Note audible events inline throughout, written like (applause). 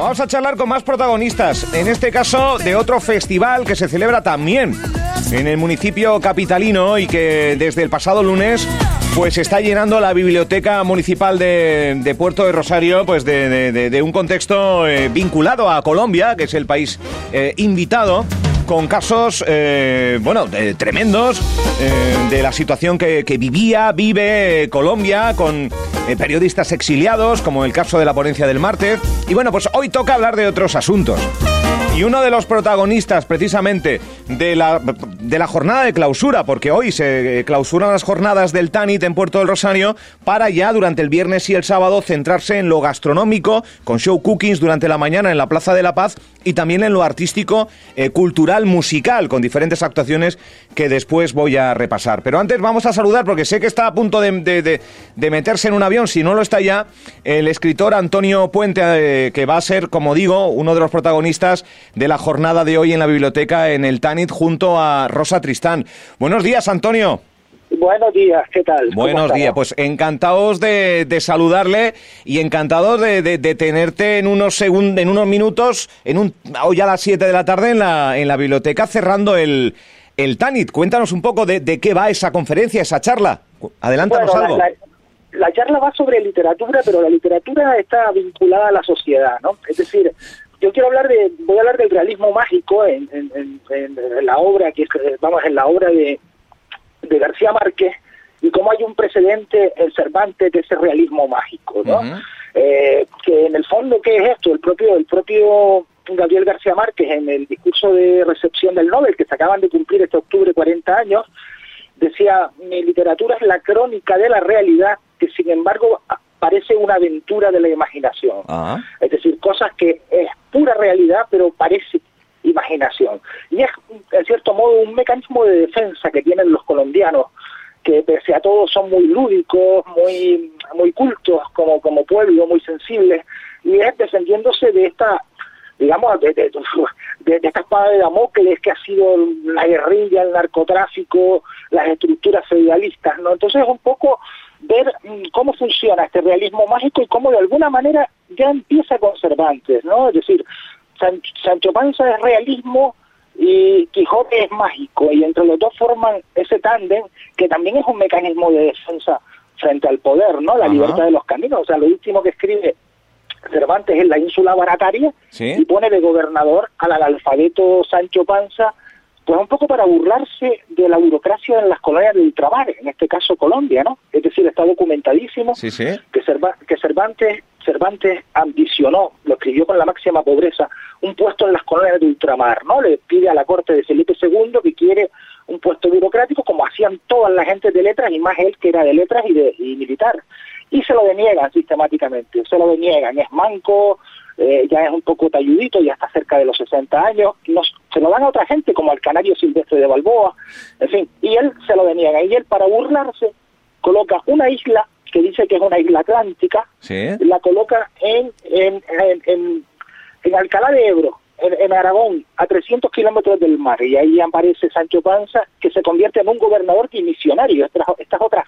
Vamos a charlar con más protagonistas, en este caso de otro festival que se celebra también en el municipio capitalino y que desde el pasado lunes pues está llenando la biblioteca municipal de, Puerto de Rosario pues de, un contexto eh, vinculado a Colombia, que es el país eh, invitado con casos, eh, bueno, tremendos de la situación que, que vivía, vive Colombia, con periodistas exiliados, como el caso de la ponencia del martes. Y bueno, pues hoy toca hablar de otros asuntos. Y uno de los protagonistas precisamente de la, de la jornada de clausura, porque hoy se clausuran las jornadas del TANIT en Puerto del Rosario para ya durante el viernes y el sábado centrarse en lo gastronómico, con show cookings durante la mañana en la Plaza de la Paz y también en lo artístico, eh, cultural, musical, con diferentes actuaciones que después voy a repasar. Pero antes vamos a saludar, porque sé que está a punto de, meterse en un avión, si no lo está ya, el escritor Antonio Puente, eh, que va a ser, como digo, uno de los protagonistas de la jornada de hoy en la biblioteca en el Tanit junto a Rosa Tristán. Buenos días, Antonio. Buenos días, ¿qué tal? Buenos días, pues encantados de, saludarle y encantados de, tenerte en unos segundos, en unos minutos, en un, hoy a las 7 de la tarde en la, en la biblioteca cerrando el, el TANIT. Cuéntanos un poco de, qué va esa conferencia, esa charla. Adelántanos algo. La, la, charla va sobre literatura, pero la literatura está vinculada a la sociedad, ¿no? Es decir, yo quiero hablar de, voy a hablar del realismo mágico en, la obra, que es, vamos, en la obra de, de García Márquez, y cómo hay un precedente en Cervantes de ese realismo mágico, ¿no? Eh, que en el fondo, ¿qué es esto? El propio, el propio Gabriel García Márquez, en el discurso de recepción del Nobel, que se acaban de cumplir este octubre 40 años, decía, mi literatura es la crónica de la realidad, que sin embargo parece una aventura de la imaginación. Es decir, cosas que es pura realidad, pero parece imaginación. Y es, en cierto modo, un mecanismo de defensa que tienen los colombianos, que pese a todo son muy lúdicos, muy, muy cultos como, como pueblo, muy sensibles, y es defendiéndose de esta digamos, de, de, de, esta espada de Damocles que ha sido la guerrilla, el narcotráfico, las estructuras feudalistas, ¿no? Entonces es un poco ver mm, cómo funciona este realismo mágico y cómo de alguna manera ya empieza con Cervantes, ¿no? Es decir, Sancho Panza es realismo y Quijote es mágico y entre los dos forman ese tándem que también es un mecanismo de defensa frente al poder, ¿no? La libertad de los caminos, o sea, lo último que escribe Cervantes es la ínsula barataria y pone de gobernador al analfabeto Sancho Panza pues un poco para burlarse de la burocracia en las colonias de ultramar, en este caso Colombia, ¿no? Es decir, está documentadísimo Que, que Cervantes, Cervantes ambicionó, lo escribió con la máxima pobreza, un puesto en las colonias de ultramar, ¿no? Le pide a la corte de Felipe II que quiere un puesto burocrático como hacían todas las gentes de letras y más él que era de letras y, de, y militar. Y se lo deniegan sistemáticamente, se lo deniegan, es manco, eh, ya es un poco talludito, ya está cerca de los 60 años, se lo dan a otra gente como al canario silvestre de Balboa, en fin, y él se lo deniega, y él para burlarse coloca una isla que dice que es una isla atlántica, la coloca en, en, en, en, Alcalá de Ebro, en, Aragón, a 300 kilómetros del mar, y ahí aparece Sancho Panza, que se convierte en un gobernador y misionario, esta, esta es otra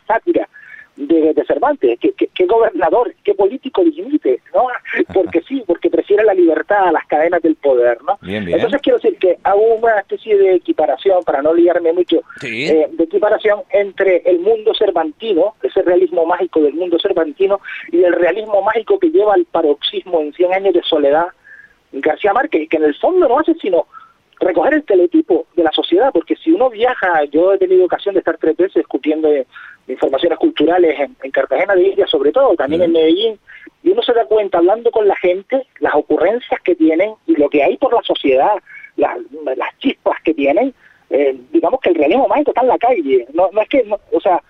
sátira de, Cervantes, ¿Qué, gobernador, qué político dimite, ¿no? Porque sí, porque prefiere la libertad a las cadenas del poder, ¿no? Entonces quiero decir que hago una especie de equiparación, para no liarme mucho, eh, de equiparación entre el mundo cervantino, ese realismo mágico del mundo cervantino, y el realismo mágico que lleva al paroxismo en 100 años de soledad García Márquez, que en el fondo no hace sino recoger el teletipo de la sociedad, porque si uno viaja, yo he tenido ocasión de estar tres veces discutiendo informaciones culturales en, Cartagena de India, sobre todo, también en Medellín, y uno se da cuenta, hablando con la gente, las ocurrencias que tienen y lo que hay por la sociedad, las, chispas que tienen, eh, digamos que el realismo mágico está en la calle, no, no es que, o sea,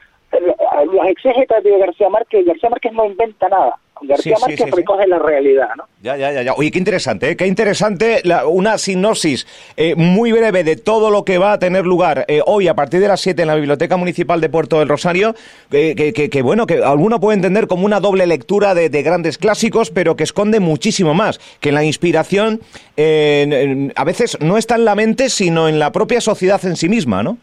los exégetas de García Márquez, García Márquez no inventa nada, García Márquez recoge la realidad, ¿no? Ya, ya, ya, Oye, qué interesante, ¿eh? qué interesante una sinopsis eh, muy breve de todo lo que va a tener lugar eh, hoy a partir de las 7 en la Biblioteca Municipal de Puerto del Rosario, que, bueno, que alguno puede entender como una doble lectura de, grandes clásicos, pero que esconde muchísimo más, que la inspiración a veces no está en la mente, sino en la propia sociedad en sí misma, ¿no?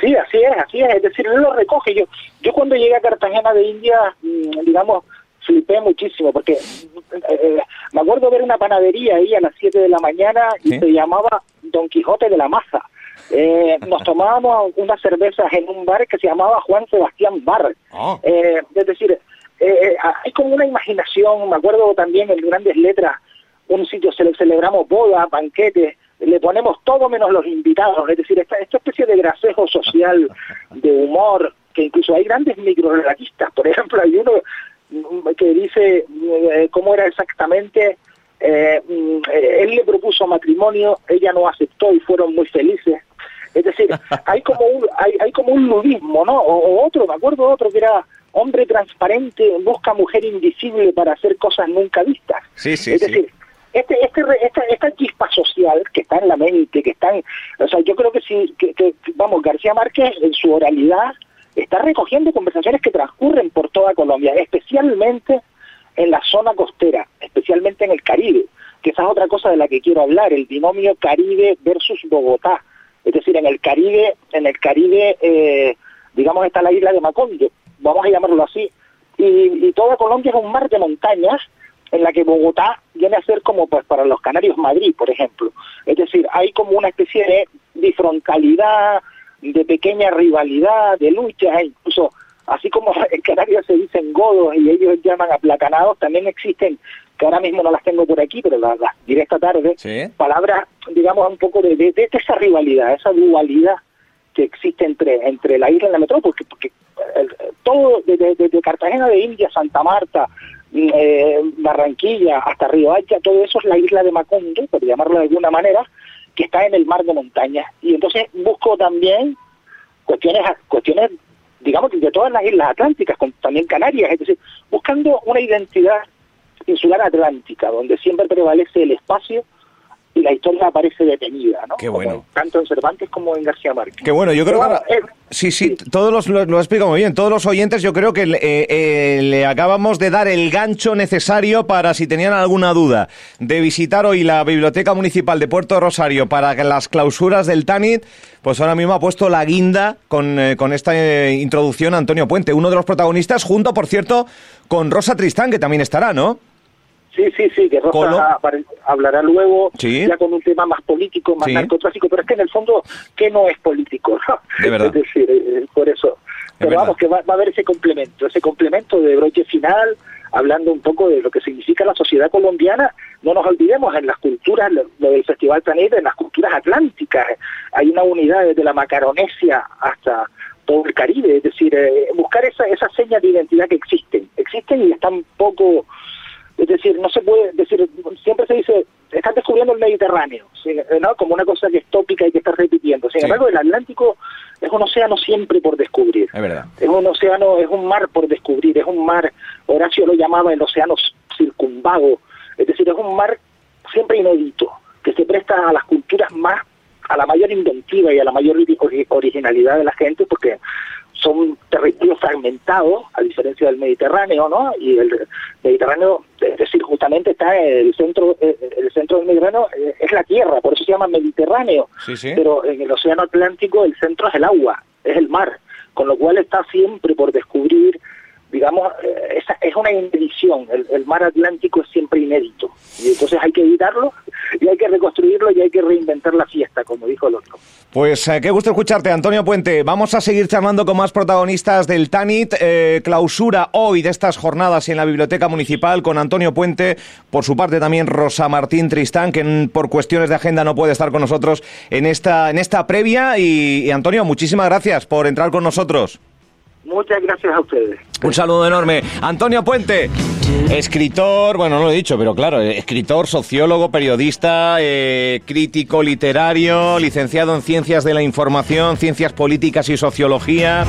Sí, así es, así es. Es decir, él lo recoge. Yo, yo cuando llegué a Cartagena de India, mm, digamos, flipé muchísimo porque eh, me acuerdo ver una panadería ahí a las 7 de la mañana y se llamaba Don Quijote de la Maza. Eh, (laughs) nos tomábamos unas cervezas en un bar que se llamaba Juan Sebastián Bar. Ah. Eh, es decir, eh, hay como una imaginación, me acuerdo también en grandes letras, un sitio se celebramos bodas, banquetes, le ponemos todo menos los invitados, es decir, esta, esta especie de gracejo social, (laughs) de humor, que incluso hay grandes microrelatistas, por ejemplo, hay uno que dice eh, cómo era exactamente, eh, mm, él le propuso matrimonio, ella no aceptó y fueron muy felices. Es decir, (laughs) hay como un, hay, hay como un nudismo, ¿no? O, otro, me acuerdo otro que era hombre transparente busca mujer invisible para hacer cosas nunca vistas. Sí, sí, es decir, este, este, esta, esta chispa social que está en la mente, que está en, o sea, yo creo que sí, que, que, vamos, García Márquez en su oralidad está recogiendo conversaciones que transcurren por toda Colombia, especialmente en la zona costera, especialmente en el Caribe, que esa es otra cosa de la que quiero hablar, el binomio Caribe versus Bogotá. Es decir, en el Caribe, en el Caribe, eh, digamos, está la isla de Macondo, vamos a llamarlo así, y, y toda Colombia es un mar de montañas en la que Bogotá viene a ser como pues para los canarios Madrid, por ejemplo. Es decir, hay como una especie de bifrontalidad, de pequeña rivalidad, de lucha, incluso así como (laughs) en Canarias se dicen godos y ellos llaman aplacanados, también existen, que ahora mismo no las tengo por aquí, pero las, diré esta tarde, palabras, digamos, un poco de, de, esa rivalidad, esa dualidad que existe entre, entre la isla y la metrópoli, porque, porque todo, desde, desde Cartagena de India, Santa Marta, eh, Barranquilla hasta Río Hacha, todo eso es la isla de Macondo, por llamarlo de alguna manera, que está en el mar de montaña. Y entonces busco también cuestiones, cuestiones digamos, de todas las islas atlánticas, con, también Canarias, es decir, buscando una identidad insular atlántica, donde siempre prevalece el espacio y la historia aparece detenida, ¿no? Qué bueno. tanto en Cervantes como en García Márquez. Qué bueno, yo creo que... Eh, sí, sí, todos los, lo, lo explicado muy bien. Todos los oyentes yo creo que eh, eh, le acabamos de dar el gancho necesario para, si tenían alguna duda, de visitar hoy la Biblioteca Municipal de Puerto Rosario para las clausuras del TANIT, pues ahora mismo ha puesto la guinda con, con esta introducción Antonio Puente, uno de los protagonistas, junto, por cierto, con Rosa Tristán, que también estará, ¿no? Sí, sí, sí, que Rosa hablará luego ya con un tema más político, más narcotráfico, pero es que en el fondo, ¿qué no es político? (laughs) es decir, eh, por eso. pero vamos, que va, a haber ese complemento, ese complemento de broche final, hablando un poco de lo que significa la sociedad colombiana. No nos olvidemos, en las culturas, lo, del Festival Planeta, en las culturas atlánticas, hay una unidad desde la Macaronesia hasta todo el Caribe, es decir, eh, buscar esa, esa señas de identidad que existen, existen y están poco es decir, no se puede decir, siempre se dice, están descubriendo el Mediterráneo, ¿no? como una cosa que es tópica y que está repitiendo. Sin embargo, el Atlántico es un océano siempre por descubrir. Es verdad. Es un océano, es un mar por descubrir, es un mar, Horacio lo llamaba el océano circunvago, es decir, es un mar siempre inédito, que se presta a las culturas más, a la mayor inventiva y a la mayor originalidad de la gente, porque son territorios fragmentados, a diferencia del Mediterráneo, ¿no? Y el Mediterráneo, es decir, justamente está el centro, el centro del Mediterráneo eh, es la tierra, por eso se llama Mediterráneo. Pero en el Océano Atlántico el centro es el agua, es el mar, con lo cual está siempre por descubrir digamos, esa es una inedición. El, mar Atlántico es siempre inédito. Y entonces hay que evitarlo y hay que reconstruirlo y hay que reinventar la fiesta, como dijo el otro. Pues eh, qué gusto escucharte, Antonio Puente. Vamos a seguir charlando con más protagonistas del TANIT. Eh, clausura hoy de estas jornadas en la Biblioteca Municipal con Antonio Puente. Por su parte también Rosa Martín Tristán, que por cuestiones de agenda no puede estar con nosotros en esta, en esta previa. y Antonio, muchísimas gracias por entrar con nosotros. Muchas gracias a ustedes. Un saludo enorme. Antonio Puente, escritor, bueno, no lo he dicho, pero claro, escritor, sociólogo, periodista, eh, crítico literario, licenciado en Ciencias de la Información, Ciencias Políticas y Sociología,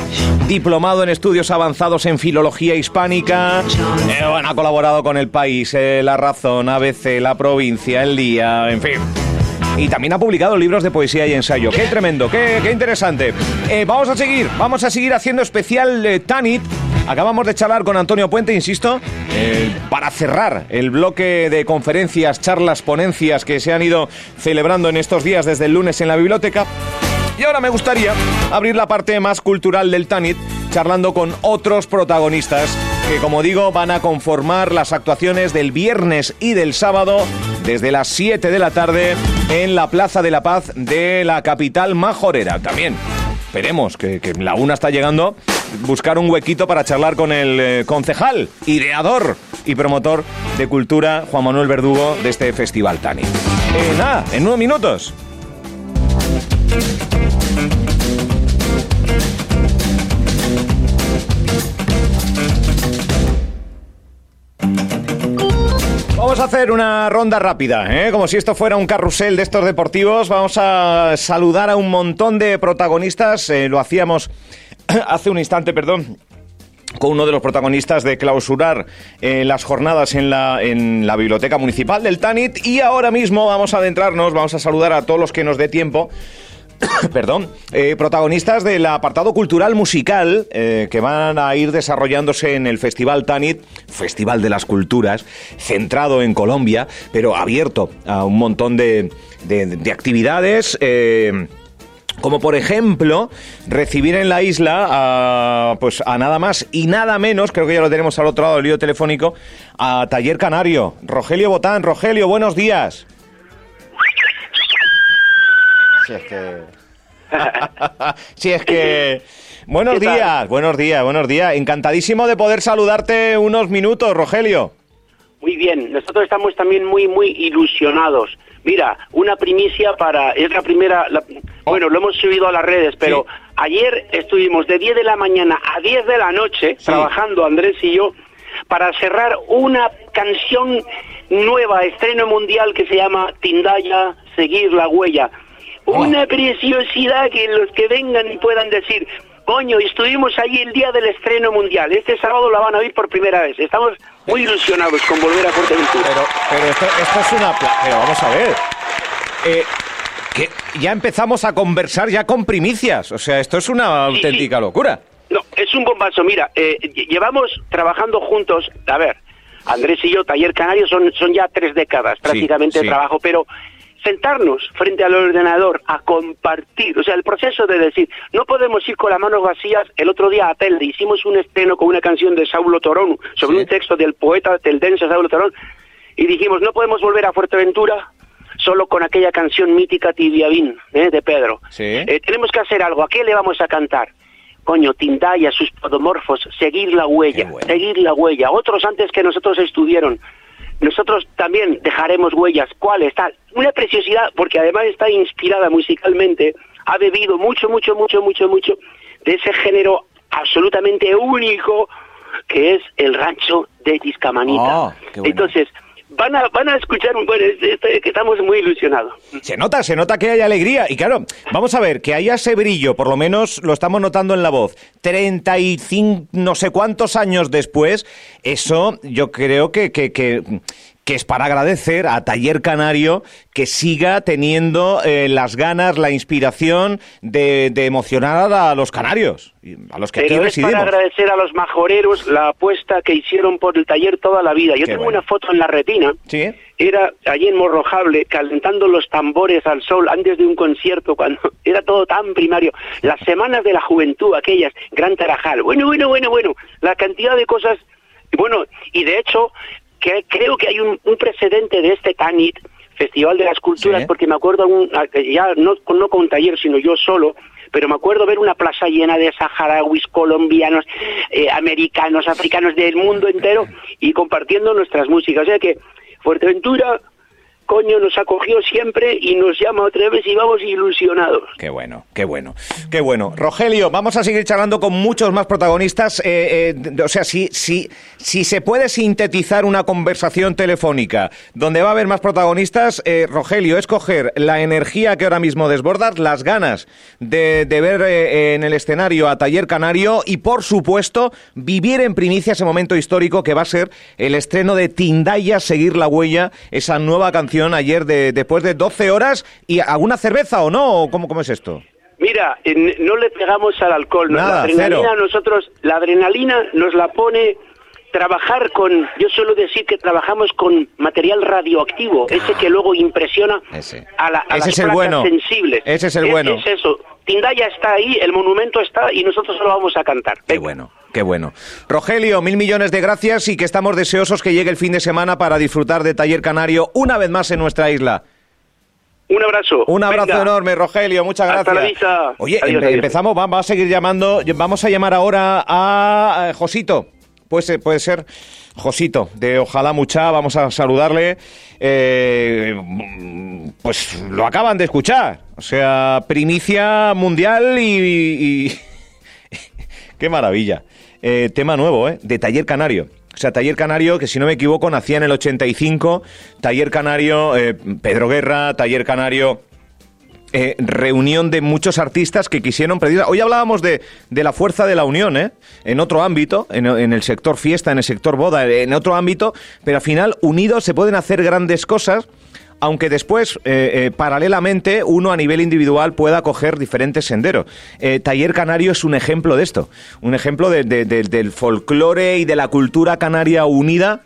diplomado en Estudios Avanzados en Filología Hispánica. Eh, bueno, ha colaborado con El País, eh, La Razón, ABC, La Provincia, El Día, en fin y también ha publicado libros de poesía y ensayo. ¡Qué tremendo! ¡Qué, interesante! Eh, vamos a seguir, vamos a seguir haciendo especial eh, Tanit. Acabamos de charlar con Antonio Puente, insisto, eh, para cerrar el bloque de conferencias, charlas, ponencias que se han ido celebrando en estos días desde el lunes en la biblioteca. Y ahora me gustaría abrir la parte más cultural del Tanit, charlando con otros protagonistas que como digo van a conformar las actuaciones del viernes y del sábado desde las 7 de la tarde en la Plaza de la Paz de la capital majorera. También esperemos que, la una está llegando, buscar un huequito para charlar con el eh, concejal, ideador y promotor de cultura, Juan Manuel Verdugo, de este festival Tani. Eh, en unos minutos. Vamos a hacer una ronda rápida, ¿eh? como si esto fuera un carrusel de estos deportivos. Vamos a saludar a un montón de protagonistas. Eh, lo hacíamos (clears throat) hace un instante, perdón, con uno de los protagonistas de clausurar eh, las jornadas en la, en la Biblioteca Municipal del Tanit. Y ahora mismo vamos a adentrarnos, vamos a saludar a todos los que nos dé tiempo (coughs) perdón, eh, protagonistas del apartado cultural musical eh, que van a ir desarrollándose en el Festival Tanit, Festival de las Culturas, centrado en Colombia, pero abierto a un montón de, de, actividades. Eh, como por ejemplo recibir en la isla a, pues a nada más y nada menos, creo que ya lo tenemos al otro lado del lío telefónico, a Taller Canario. Rogelio Botán, Rogelio, buenos días. Si es que... (laughs) si es que... Buenos días, buenos días, buenos días. Encantadísimo de poder saludarte unos minutos, Rogelio. Muy bien, nosotros estamos también muy, muy ilusionados. Mira, una primicia para... Es la primera... Bueno, lo hemos subido a las redes, pero ayer estuvimos de 10 de la mañana a 10 de la noche trabajando Andrés y yo para cerrar una canción nueva, estreno mundial que se llama Tindaya, Seguir la Huella. Una preciosidad que los que vengan y puedan decir, coño, estuvimos ahí el día del estreno mundial. Este sábado la van a oír por primera vez. Estamos muy ilusionados con volver a Fuerteventura. Pero, pero esto, es una... Pero vamos a ver. Eh, que ya empezamos a conversar ya con primicias. O sea, esto es una auténtica locura. No, es un bombazo. Mira, eh, llevamos trabajando juntos, a ver, Andrés y yo, Taller Canario, son, son ya tres décadas prácticamente de trabajo, pero sentarnos frente al ordenador a compartir, o sea, el proceso de decir, no podemos ir con las manos vacías. El otro día a Telde hicimos un estreno con una canción de Saulo Torón sobre un texto del poeta teldense Saulo Torón y dijimos, no podemos volver a Fuerteventura solo con aquella canción mítica Tibiavín ¿eh? de Pedro. Eh, tenemos que hacer algo. ¿A qué le vamos a cantar? Coño, Tindaya, sus podomorfos, seguir la huella, seguir la huella. Otros antes que nosotros estuvieron nosotros también dejaremos huellas. ¿Cuál está? Una preciosidad, porque además está inspirada musicalmente, ha bebido mucho, mucho, mucho, mucho, mucho de ese género absolutamente único que es el rancho de Tiscamanita. Ah, Entonces, van a, van a escuchar, bueno, que estamos muy ilusionados. Se nota, se nota que hay alegría. Y claro, vamos a ver, que haya ese brillo, por lo menos lo estamos notando en la voz. 35, no sé cuántos años después, eso yo creo que, que que es para agradecer a Taller Canario que siga teniendo eh, las ganas, la inspiración de, emocionar a los canarios, a los que aquí residimos. para agradecer a los majoreros la apuesta que hicieron por el taller toda la vida. Yo tengo una foto en la retina. ¿Sí? Era allí en Morrojable, calentando los tambores al sol antes de un concierto, cuando (laughs) era todo tan primario. Las semanas de la juventud, aquellas, Gran Tarajal. Bueno, bueno, bueno, bueno. La cantidad de cosas bueno, y de hecho, que creo que hay un, precedente de este TANIT, Festival de las Culturas, porque me acuerdo, un, ya no, no con un taller, sino yo solo, pero me acuerdo ver una plaza llena de saharauis, colombianos, eh, americanos, africanos del mundo entero y compartiendo nuestras músicas. O sea que Fuerteventura coño, nos acogió siempre y nos llama otra vez y vamos ilusionados. Qué bueno, qué bueno, qué bueno. Rogelio, vamos a seguir charlando con muchos más protagonistas. Eh, eh, o sea, si, si, si se puede sintetizar una conversación telefónica donde va a haber más protagonistas, eh, Rogelio, es coger la energía que ahora mismo desbordas, las ganas de, de ver en el escenario a Taller Canario y, por supuesto, vivir en primicia ese momento histórico que va a ser el estreno de Tindaya, Seguir la Huella, esa nueva canción ayer de, después de 12 horas y alguna cerveza o no, ¿cómo, cómo es esto? Mira, no le pegamos al alcohol. la adrenalina nosotros, la adrenalina nos la pone trabajar con, yo suelo decir que trabajamos con material radioactivo, ese que luego impresiona a, la, las es bueno. sensibles. Ese es el bueno. Es eso. Tindaya está ahí, el monumento está y nosotros lo vamos a cantar. Qué bueno. Qué bueno. Rogelio, mil millones de gracias y que estamos deseosos que llegue el fin de semana para disfrutar de Taller Canario una vez más en nuestra isla. Un abrazo. Un abrazo enorme, Rogelio. Muchas gracias. Hasta Oye, empezamos, vamos a seguir llamando. Vamos a llamar ahora a Josito. Puede puede ser Josito, de Ojalá Mucha, vamos a saludarle. Eh, pues lo acaban de escuchar. O sea, primicia mundial y... ¡Qué maravilla! Eh, tema nuevo, ¿eh? De Taller Canario. O sea, Taller Canario, que si no me equivoco, nacía en el 85. Taller Canario, eh, Pedro Guerra, Taller Canario, eh, reunión de muchos artistas que quisieron pedir. Hoy hablábamos de, de, la fuerza de la unión, ¿eh? En otro ámbito, en, el sector fiesta, en el sector boda, en otro ámbito, pero al final, unidos se pueden hacer grandes cosas. Aunque después, eh, paralelamente, uno a nivel individual pueda coger diferentes senderos. Taller Canario es un ejemplo de esto, un ejemplo del folclore y de la cultura canaria unida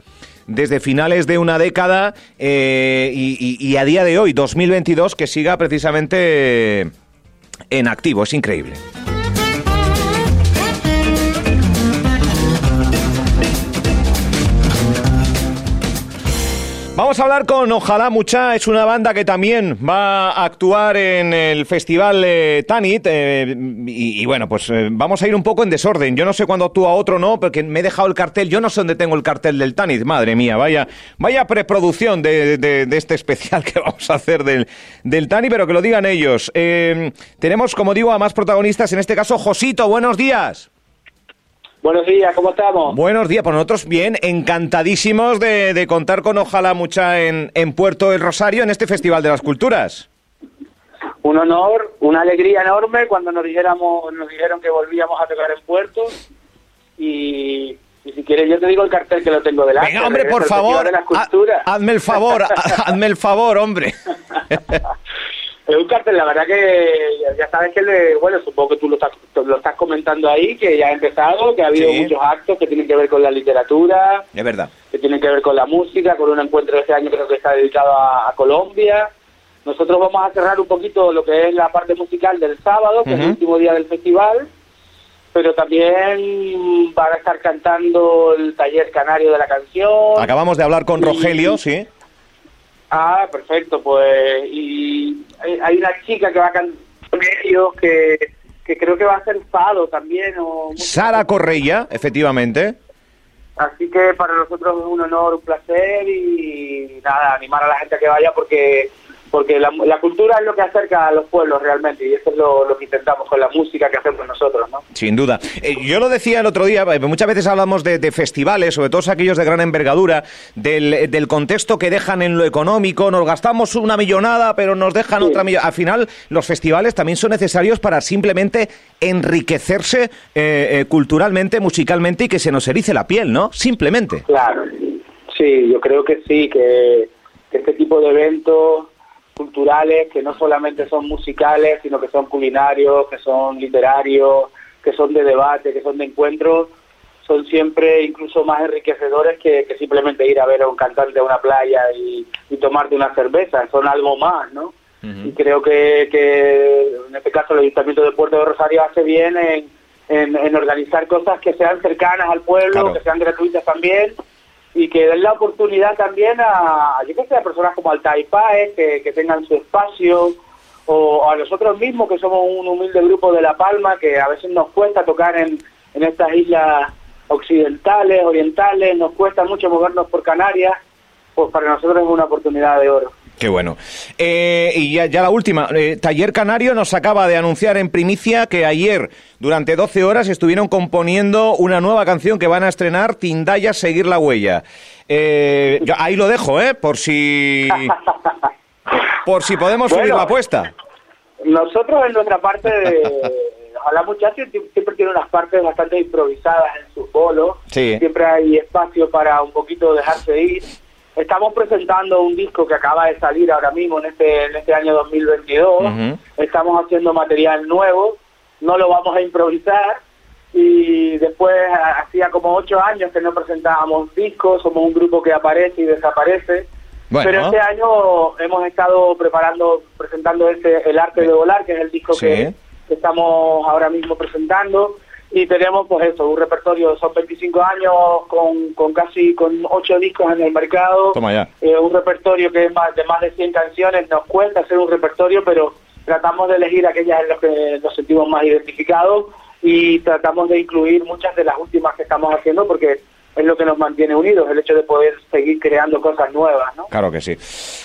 desde finales de una década eh, y, a día de hoy, 2022, que siga precisamente en activo. Es increíble. Vamos a hablar con Ojalá Mucha, es una banda que también va a actuar en el festival eh, Tanit eh, y, bueno, pues eh, vamos a ir un poco en desorden. Yo no sé cuándo actúa otro, ¿no? Porque me he dejado el cartel, yo no sé dónde tengo el cartel del Tanit, madre mía, vaya, vaya preproducción de, este especial que (laughs) vamos a hacer del, del Tanit, pero que lo digan ellos. tenemos, como digo, a más protagonistas, en este caso Josito, buenos días. Buenos días, ¿cómo estamos? Buenos días, pues nosotros bien, encantadísimos de, contar con Ojalá Mucha en, en Puerto del Rosario en este Festival de las Culturas. Un honor, una alegría enorme cuando nos dijéramos, nos dijeron que volvíamos a tocar en Puerto y, si quieres yo te digo el cartel que lo tengo delante. Venga, hombre, por favor, hazme el favor, hazme el favor, hombre. (laughs) Cartel, la verdad que ya sabes que, le, bueno, supongo que tú lo estás, lo estás comentando ahí, que ya ha empezado, que ha habido muchos actos que tienen que ver con la literatura. Es verdad. Que tienen que ver con la música, con un encuentro de este año creo que está dedicado a, Colombia. Nosotros vamos a cerrar un poquito lo que es la parte musical del sábado, que es el último día del festival, pero también van a estar cantando el taller canario de la canción. Acabamos de hablar con Rogelio, sí. Ah, perfecto, pues y hay una chica que va a cantar con ellos que, que creo que va a ser Fado también. O Sara Correia, efectivamente. Así que para nosotros es un honor, un placer y nada, animar a la gente a que vaya porque porque la, cultura es lo que acerca a los pueblos realmente y eso es lo, que intentamos con la música que hacemos nosotros, ¿no? Sin duda. Eh, yo lo decía el otro día, eh, muchas veces hablamos de, festivales, sobre todo aquellos de gran envergadura, del, contexto que dejan en lo económico, nos gastamos una millonada, pero nos dejan otra millonada. Al final, los festivales también son necesarios para simplemente enriquecerse eh, culturalmente, musicalmente y que se nos erice la piel, ¿no? Simplemente. Claro, sí, yo creo que sí, que este tipo de eventos culturales que no solamente son musicales, sino que son culinarios, que son literarios, que son de debate, que son de encuentros, son siempre incluso más enriquecedores que, simplemente ir a ver a un cantante a una playa y, tomarte una cerveza, son algo más, ¿no? Y creo que, que, en este caso el Ayuntamiento de Puerto de Rosario hace bien en, en, organizar cosas que sean cercanas al pueblo, que sean gratuitas también y que den la oportunidad también a, yo que a personas como Altai Paez, que, que tengan su espacio, o, a nosotros mismos, que somos un humilde grupo de La Palma, que a veces nos cuesta tocar en, en estas islas occidentales, orientales, nos cuesta mucho movernos por Canarias, pues para nosotros es una oportunidad de oro. Qué bueno. Eh, y ya, la última. Eh, Taller Canario nos acaba de anunciar en primicia que ayer, durante 12 horas, estuvieron componiendo una nueva canción que van a estrenar, Tindaya Seguir la Huella. Eh, ahí lo dejo, ¿eh? Por si... por si podemos subir la apuesta. Nosotros en nuestra parte de... la muchacha siempre tiene unas partes bastante improvisadas en su bolo. Siempre hay espacio para un poquito dejarse ir Estamos presentando un disco que acaba de salir ahora mismo en este, en este año 2022. Estamos haciendo material nuevo, no lo vamos a improvisar. Y después, hacía como ocho años que no presentábamos discos, somos un grupo que aparece y desaparece. Pero este año hemos estado preparando, presentando este El Arte de Volar, que es el disco que, que estamos ahora mismo presentando y tenemos pues eso, un repertorio, son 25 años con, con casi con 8 discos en el mercado, Toma ya. Eh, un repertorio que es más de más de 100 canciones, nos cuesta hacer un repertorio, pero tratamos de elegir aquellas en las que nos sentimos más identificados y tratamos de incluir muchas de las últimas que estamos haciendo porque es lo que nos mantiene unidos, el hecho de poder seguir creando cosas nuevas, ¿no? Claro que sí.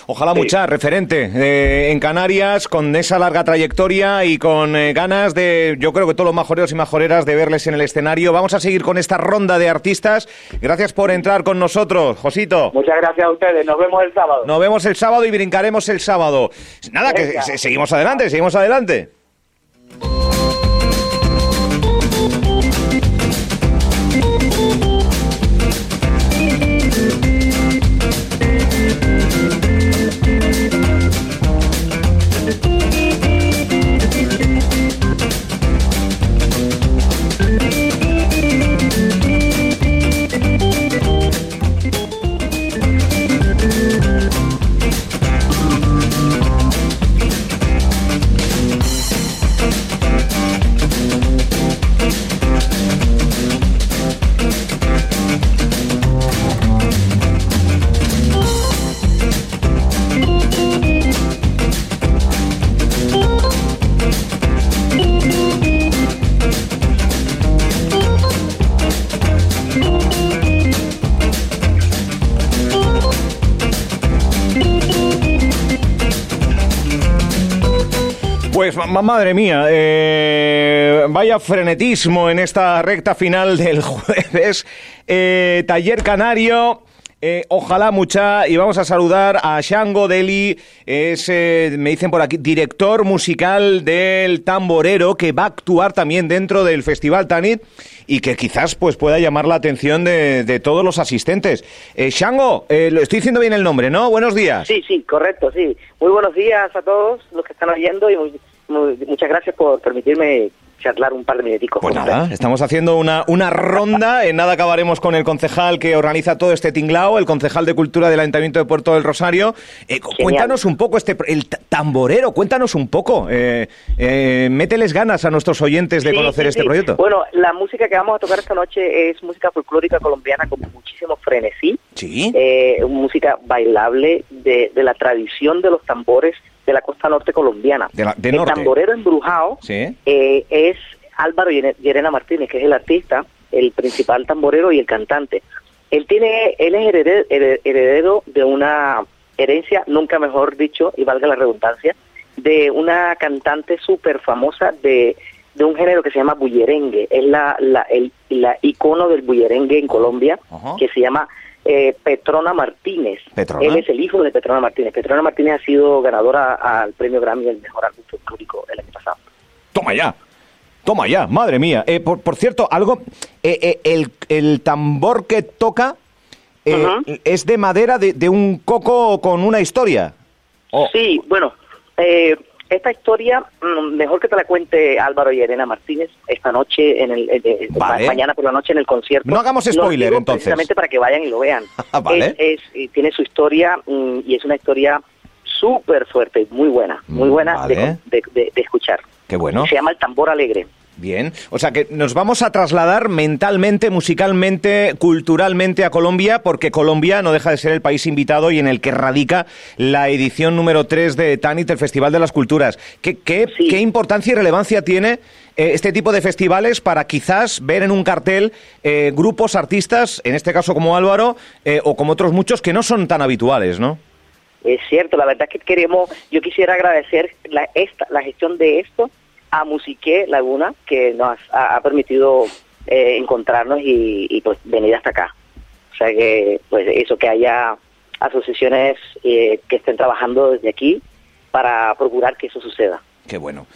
Ojalá mucha referente eh, en Canarias con esa larga trayectoria y con eh, ganas de, yo creo que todos los majoreros y majoreras de verles en el escenario. Vamos a seguir con esta ronda de artistas. Gracias por entrar con nosotros, Josito. Muchas gracias a ustedes. Nos vemos el sábado. Nos vemos el sábado y brincaremos el sábado. Nada, que seguimos adelante, seguimos adelante. Madre mía, eh, vaya frenetismo en esta recta final del (laughs) jueves. Eh, taller Canario. Eh, ojalá mucha, y vamos a saludar a Shango Deli, es, me dicen por aquí, director musical del Tamborero, que va a actuar también dentro del Festival Tanit y que quizás pues pueda llamar la atención de, todos los asistentes. Shango, lo estoy diciendo bien el nombre, ¿no? Buenos días. Sí, sí, correcto, sí. Muy buenos días a todos los que están oyendo y muchas gracias por permitirme charlar un par de minuticos. Pues nada, estamos haciendo una, una ronda, en nada acabaremos con el concejal que organiza todo este tinglao, el concejal de Cultura del Ayuntamiento de Puerto del Rosario. Eh, cuéntanos un poco, este el tamborero, cuéntanos un poco, eh, eh, mételes ganas a nuestros oyentes de conocer este proyecto. Bueno, la música que vamos a tocar esta noche es música folclórica colombiana con muchísimo frenesí, sí. música bailable de, de la tradición de los tambores de la costa norte colombiana. el tamborero embrujado eh, es Álvaro Llerena Martínez, que es el artista, el principal tamborero y el cantante. Él tiene, él es heredero, de una herencia, nunca mejor dicho, y valga la redundancia, de una cantante súper famosa de, de un género que se llama bullerengue. Es la, la, el la icono del bullerengue en Colombia, que se llama eh, Petrona Martínez. Él es el hijo de Petrona Martínez. Petrona Martínez ha sido ganadora al premio Grammy del mejor álbum folclórico el año pasado. Toma ya. Toma ya, madre mía. Eh, por, cierto, algo, eh, el, tambor que toca es de madera de, un coco con una historia. Sí, bueno, esta historia, mm, mejor que te la cuente Álvaro y Elena Martínez esta noche, en el, mañana por la noche en el concierto. No hagamos spoiler, entonces. Precisamente para que vayan y lo vean. (laughs) Ah, es, tiene su historia mm, y es una historia súper fuerte, muy buena, muy mm, buena de, de, escuchar. Qué bueno. Se llama El Tambor Alegre. Bien, o sea que nos vamos a trasladar mentalmente, musicalmente, culturalmente a Colombia, porque Colombia no deja de ser el país invitado y en el que radica la edición número 3 de Tanit, el Festival de las Culturas. ¿Qué, qué, qué importancia y relevancia tiene eh, este tipo de festivales para quizás ver en un cartel eh, grupos, artistas, en este caso como Álvaro, eh, o como otros muchos, que no son tan habituales, ¿no? Es cierto, la verdad es que queremos, yo quisiera agradecer la, esta, la gestión de esto a Musique Laguna, que nos ha, permitido eh, encontrarnos y, pues venir hasta acá. O sea que, pues eso, que haya asociaciones eh, que estén trabajando desde aquí para procurar que eso suceda. Qué bueno,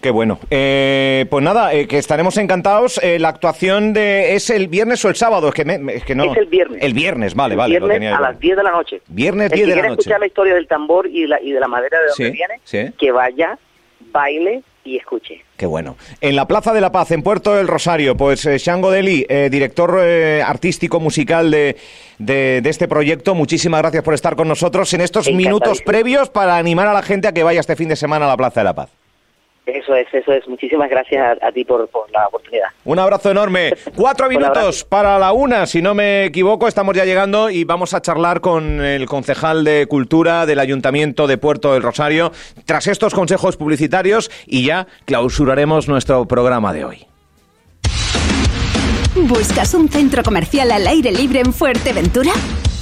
qué bueno. Eh, pues nada, que estaremos encantados. la actuación de es el viernes o el sábado, es que, es que no. Es el viernes. El viernes, vale, vale. Viernes a las 10 de la noche. Viernes 10 de la noche. escuchar la historia del tambor y, la, y de la madera de donde viene, que vaya, baile y escuche. Qué bueno. En la Plaza de la Paz, en Puerto del Rosario, pues eh, Shango Deli, eh, director eh, artístico musical de, de, este proyecto, muchísimas gracias por estar con nosotros en estos minutos previos para animar a la gente a que vaya este fin de semana a la Plaza de la Paz. Eso es, eso es. Muchísimas gracias a, ti por, la oportunidad. Un abrazo enorme. (laughs) Cuatro minutos para la una, si no me equivoco, estamos ya llegando y vamos a charlar con el concejal de Cultura del Ayuntamiento de Puerto del Rosario tras estos consejos publicitarios y ya clausuraremos nuestro programa de hoy. ¿Buscas un centro comercial al aire libre en Fuerteventura?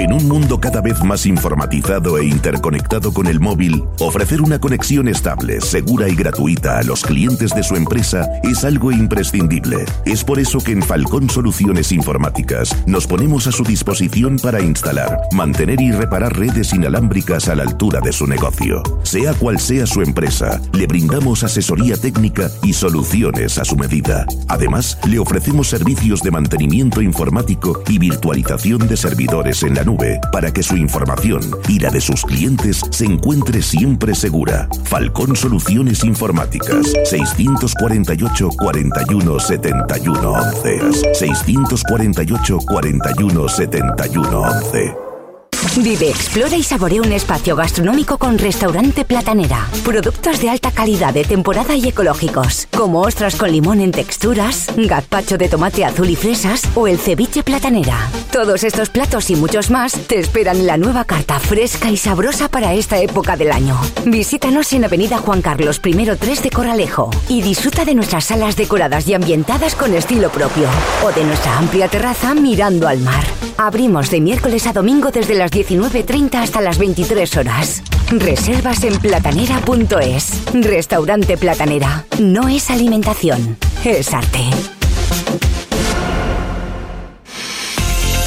En un mundo cada vez más informatizado e interconectado con el móvil, ofrecer una conexión estable, segura y gratuita a los clientes de su empresa es algo imprescindible. Es por eso que en Falcón Soluciones Informáticas nos ponemos a su disposición para instalar, mantener y reparar redes inalámbricas a la altura de su negocio. Sea cual sea su empresa, le brindamos asesoría técnica y soluciones a su medida. Además, le ofrecemos servicios de mantenimiento informático y virtualización de servidores en la nube para que su información y la de sus clientes se encuentre siempre segura. Falcón Soluciones Informáticas 648 41 71 11 648 41 71 11 Vive, explora y saborea un espacio gastronómico con restaurante Platanera. Productos de alta calidad de temporada y ecológicos, como ostras con limón en texturas, gazpacho de tomate azul y fresas o el ceviche Platanera. Todos estos platos y muchos más te esperan en la nueva carta fresca y sabrosa para esta época del año. Visítanos en Avenida Juan Carlos I 3 de Coralejo y disfruta de nuestras salas decoradas y ambientadas con estilo propio o de nuestra amplia terraza mirando al mar. Abrimos de miércoles a domingo desde las 19.30 hasta las 23 horas. Reservas en platanera.es. Restaurante Platanera. No es alimentación, es arte.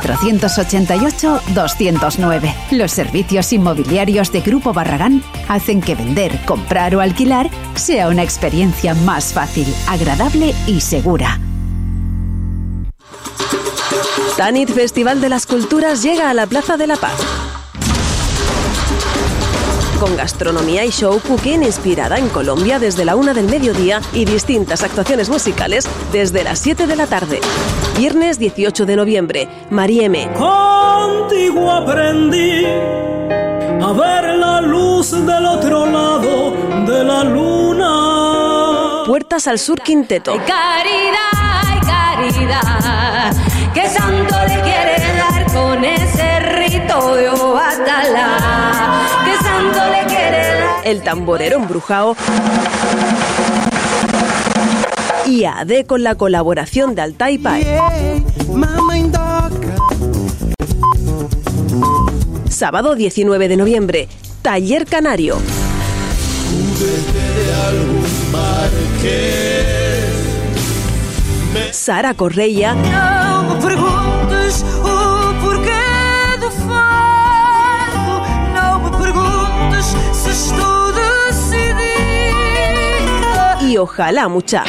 488-209. Los servicios inmobiliarios de Grupo Barragán hacen que vender, comprar o alquilar sea una experiencia más fácil, agradable y segura. Tanit Festival de las Culturas llega a la Plaza de la Paz con gastronomía y show cooking inspirada en Colombia desde la una del mediodía y distintas actuaciones musicales desde las 7 de la tarde. Viernes 18 de noviembre, Marieme. Contigo aprendí a ver la luz del otro lado de la luna. Puertas al Sur Quinteto. caridad, caridad, que santo le quiere dar con ese rito de Obatala el tamborero embrujado y AD con la colaboración de Altai Sábado 19 de noviembre, Taller Canario. Sara Correia. Ojalá mucha.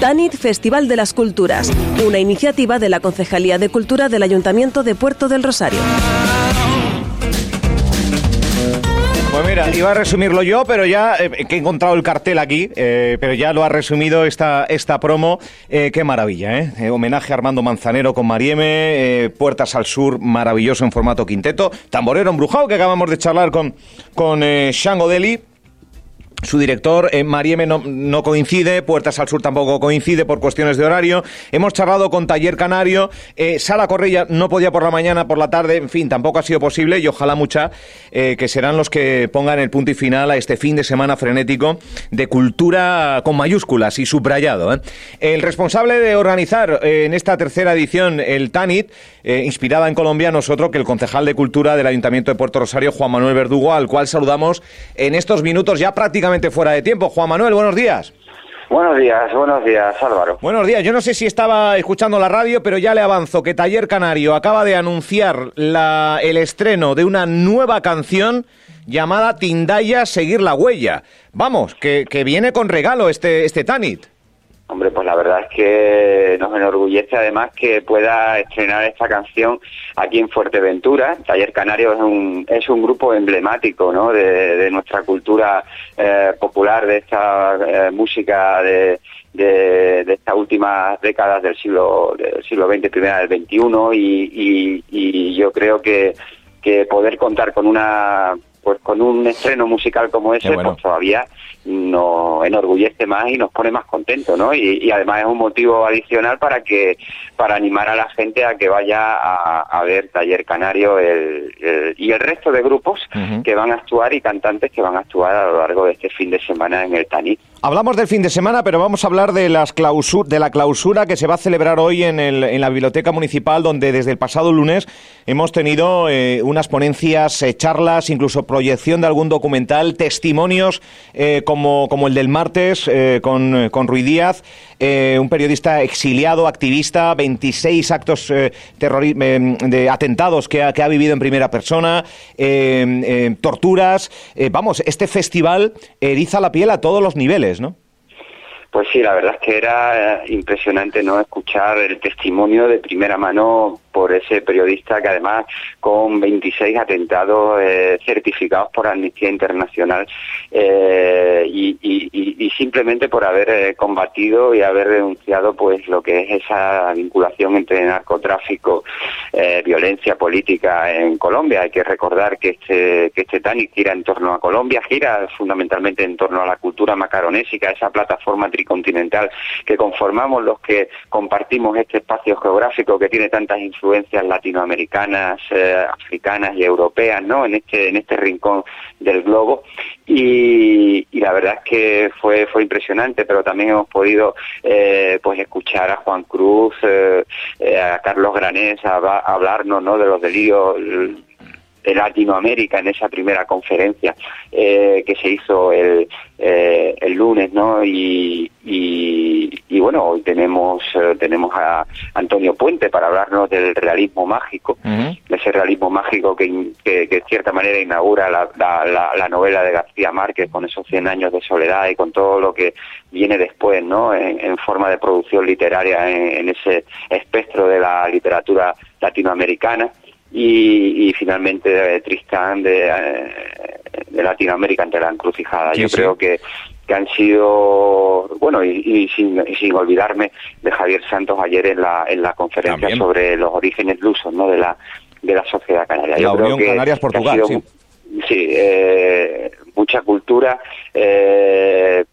Tanit Festival de las Culturas, una iniciativa de la Concejalía de Cultura del Ayuntamiento de Puerto del Rosario. Pues mira, iba a resumirlo yo, pero ya eh, que he encontrado el cartel aquí, eh, pero ya lo ha resumido esta, esta promo. Eh, qué maravilla, ¿eh? Homenaje a Armando Manzanero con Marieme, Puertas al Sur, maravilloso en formato quinteto, Tamborero embrujado, que acabamos de charlar con, con Shango Deli su director, eh, Marieme, no, coincide, Puertas al Sur tampoco coincide por cuestiones de horario. Hemos charlado con Taller Canario, eh, Sara Correia no podía por la mañana, por la tarde, en fin, tampoco ha sido posible y ojalá mucha eh, que serán los que pongan el punto y final a este fin de semana frenético de cultura con mayúsculas y subrayado. El responsable de organizar en esta tercera edición el TANIT, inspirada en Colombia, nosotros que el concejal de Cultura del Ayuntamiento de Puerto Rosario, Juan Manuel Verdugo, al cual saludamos en estos minutos ya prácticamente fuera de tiempo. Juan Manuel, buenos días. Buenos días, buenos días, Álvaro. Buenos días. Yo no sé si estaba escuchando la radio, pero ya le avanzo que Taller Canario acaba de anunciar la, el estreno de una nueva canción llamada Tindaya Seguir la Huella. Vamos, que, que viene con regalo este, este Tanit. Hombre, pues la verdad es que nos enorgullece además que pueda estrenar esta canción aquí en Fuerteventura. Taller Canario es un, es un grupo emblemático ¿no? de, nuestra cultura eh, popular, de esta eh, música de, de, estas últimas décadas del siglo, del siglo XX, primera del XXI, y, y, yo creo que, que poder contar con una pues con un estreno musical como ese, pues todavía nos enorgullece más y nos pone más contentos, ¿no? Y, además es un motivo adicional para que para animar a la gente a que vaya a, ver Taller Canario y el resto de grupos que van a actuar y cantantes que van a actuar a lo largo de este fin de semana en el Tanit. Hablamos del fin de semana, pero vamos a hablar de, las de la clausura que se va a celebrar hoy en, en, la Biblioteca Municipal, donde desde el pasado lunes hemos tenido eh, unas ponencias, eh, charlas, incluso proyección de algún documental, testimonios eh, como, el del martes con, con Ruiz Díaz, un periodista exiliado, activista, 26 actos de atentados que ha, vivido en primera persona, torturas. vamos, este festival eriza la piel a todos los niveles. Pues sí, la verdad es que era impresionante no escuchar el testimonio de primera mano por ese periodista que además con 26 atentados eh, certificados por Amnistía Internacional eh, y, simplemente por haber eh, combatido y haber denunciado pues lo que es esa vinculación entre narcotráfico, violencia política en Colombia. Hay que recordar que este que este TANIC gira en torno a Colombia, gira fundamentalmente en torno a la cultura macaronésica, esa plataforma tricontinental que conformamos los que compartimos este espacio geográfico que tiene tantas influencias influencias latinoamericanas, eh, africanas y europeas, ¿no? En este en este rincón del globo y, la verdad es que fue fue impresionante, pero también hemos podido eh, pues escuchar a Juan Cruz, eh, a Carlos Granés a, hablarnos, ¿no? De los delirios de Latinoamérica en esa primera conferencia que se hizo el, el lunes, ¿no? Y, y, bueno, hoy tenemos eh, tenemos a Antonio Puente para hablarnos del realismo mágico, ese realismo mágico que, que, de cierta manera inaugura la, la, novela de García Márquez con esos 100 años de soledad y con todo lo que viene después, ¿no? En, forma de producción literaria en, ese espectro de la literatura latinoamericana. Y, finalmente eh, Tristán de, eh, de, Latinoamérica ante la encrucijada. Yo creo que que han sido, bueno, y, sin, sin, olvidarme de Javier Santos ayer en la, en la conferencia sobre los orígenes lusos ¿no? de, la, de la sociedad canaria. La Unión Canarias-Portugal, sí. Sí, eh, mucha cultura, eh,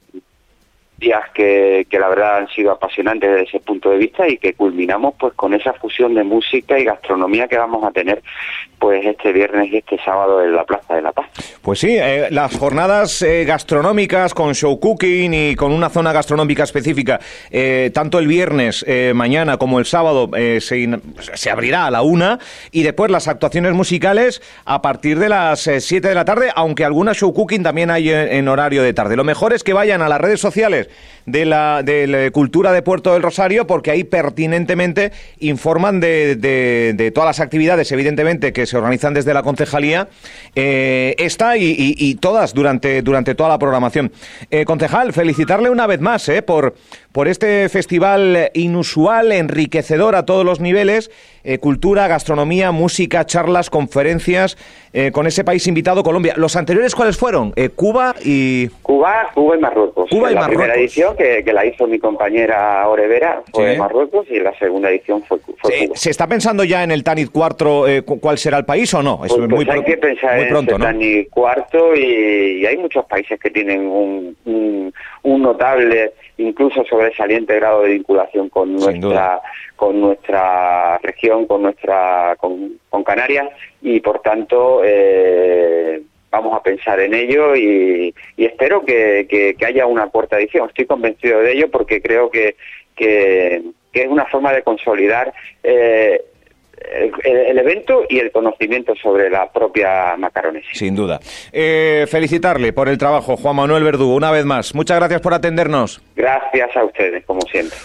días que, que, la verdad han sido apasionantes desde ese punto de vista y que culminamos pues con esa fusión de música y gastronomía que vamos a tener pues este viernes y este sábado en la Plaza de la Paz. Pues sí, eh, las jornadas eh, gastronómicas con show cooking y con una zona gastronómica específica, eh, tanto el viernes, mañana, como el sábado, se, se, abrirá a la una y después las actuaciones musicales a partir de las siete de la tarde, aunque alguna show cooking también hay en, horario de tarde. Lo mejor es que vayan a las redes sociales de la, de la Cultura de Puerto del Rosario porque ahí pertinentemente informan de, de, todas las actividades, evidentemente, que se organizan desde la concejalía, eh, esta y, todas durante, durante toda la programación. Eh, concejal, felicitarle una vez más eh, por, por este festival inusual, enriquecedor a todos los niveles, eh, cultura, gastronomía, música, charlas, conferencias, eh, con ese país invitado, Colombia. ¿Los anteriores cuáles fueron? Eh, Cuba y... Cuba, Cuba y Marruecos. Cuba y la Marruecos. primera edición, que, la hizo mi compañera Orevera, fue Marruecos, y la segunda edición fue, Cuba. ¿Se está pensando ya en el Tanit cuarto cuál será el país o no? Es pues, muy pues hay que pensar en pronto, el Tanit cuarto y, hay muchos países que tienen un, un, notable, incluso sobresaliente grado de vinculación con nuestra con nuestra región, con nuestra con, Canarias y por tanto eh, vamos a pensar en ello y, espero que, haya una cuarta edición. Estoy convencido de ello porque creo que, que, es una forma de consolidar eh, el, evento y el conocimiento sobre la propia Macaronesia. Sin duda. Eh, felicitarle por el trabajo, Juan Manuel Verdugo, una vez más. Muchas gracias por atendernos. Gracias a ustedes, como siempre.